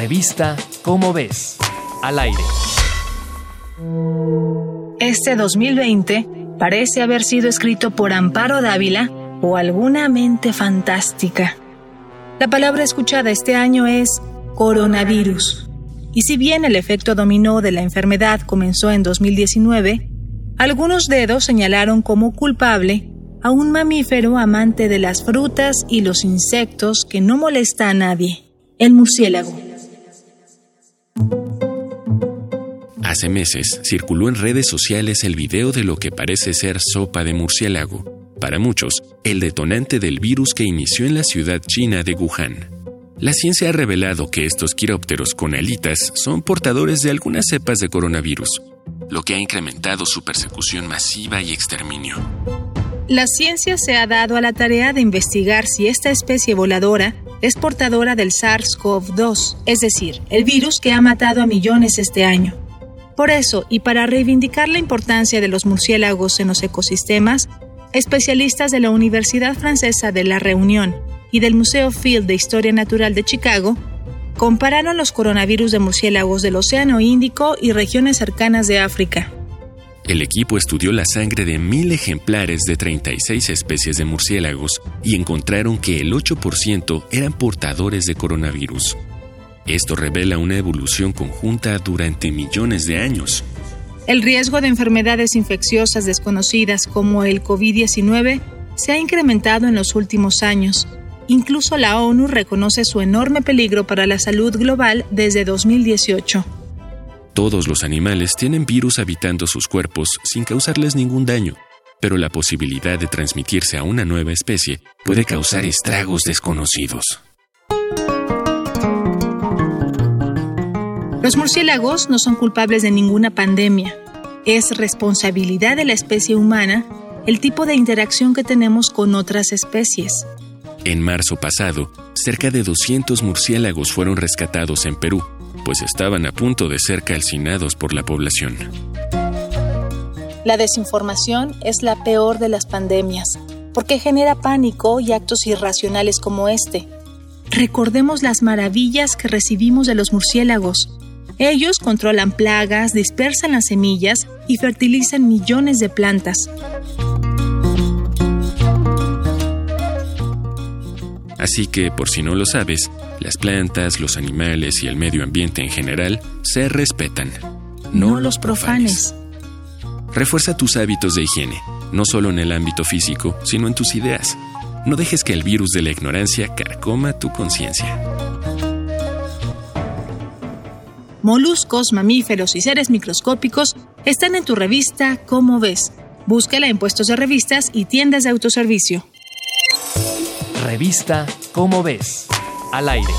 Revista Cómo ves. Al aire. Este 2020 parece haber sido escrito por Amparo Dávila o alguna mente fantástica. La palabra escuchada este año es coronavirus. Y si bien el efecto dominó de la enfermedad comenzó en 2019, algunos dedos señalaron como culpable a un mamífero amante de las frutas y los insectos que no molesta a nadie, el murciélago. Hace meses circuló en redes sociales el video de lo que parece ser sopa de murciélago. Para muchos, el detonante del virus que inició en la ciudad china de Wuhan. La ciencia ha revelado que estos quirópteros con alitas son portadores de algunas cepas de coronavirus, lo que ha incrementado su persecución masiva y exterminio. La ciencia se ha dado a la tarea de investigar si esta especie voladora es portadora del SARS-CoV-2, es decir, el virus que ha matado a millones este año. Por eso, y para reivindicar la importancia de los murciélagos en los ecosistemas, especialistas de la Universidad Francesa de La Reunión y del Museo Field de Historia Natural de Chicago compararon los coronavirus de murciélagos del Océano Índico y regiones cercanas de África. El equipo estudió la sangre de mil ejemplares de 36 especies de murciélagos y encontraron que el 8% eran portadores de coronavirus. Esto revela una evolución conjunta durante millones de años. El riesgo de enfermedades infecciosas desconocidas como el COVID-19 se ha incrementado en los últimos años. Incluso la ONU reconoce su enorme peligro para la salud global desde 2018. Todos los animales tienen virus habitando sus cuerpos sin causarles ningún daño, pero la posibilidad de transmitirse a una nueva especie puede causar estragos desconocidos. Los murciélagos no son culpables de ninguna pandemia. Es responsabilidad de la especie humana el tipo de interacción que tenemos con otras especies. En marzo pasado, cerca de 200 murciélagos fueron rescatados en Perú, pues estaban a punto de ser calcinados por la población. La desinformación es la peor de las pandemias, porque genera pánico y actos irracionales como este. Recordemos las maravillas que recibimos de los murciélagos. Ellos controlan plagas, dispersan las semillas y fertilizan millones de plantas. Así que, por si no lo sabes, las plantas, los animales y el medio ambiente en general se respetan. No, los profanes. Refuerza tus hábitos de higiene, no solo en el ámbito físico, sino en tus ideas. No dejes que el virus de la ignorancia carcoma tu conciencia. Moluscos, mamíferos y seres microscópicos están en tu revista Cómo ves. Búscala en puestos de revistas y tiendas de autoservicio. Revista Cómo ves. Al aire.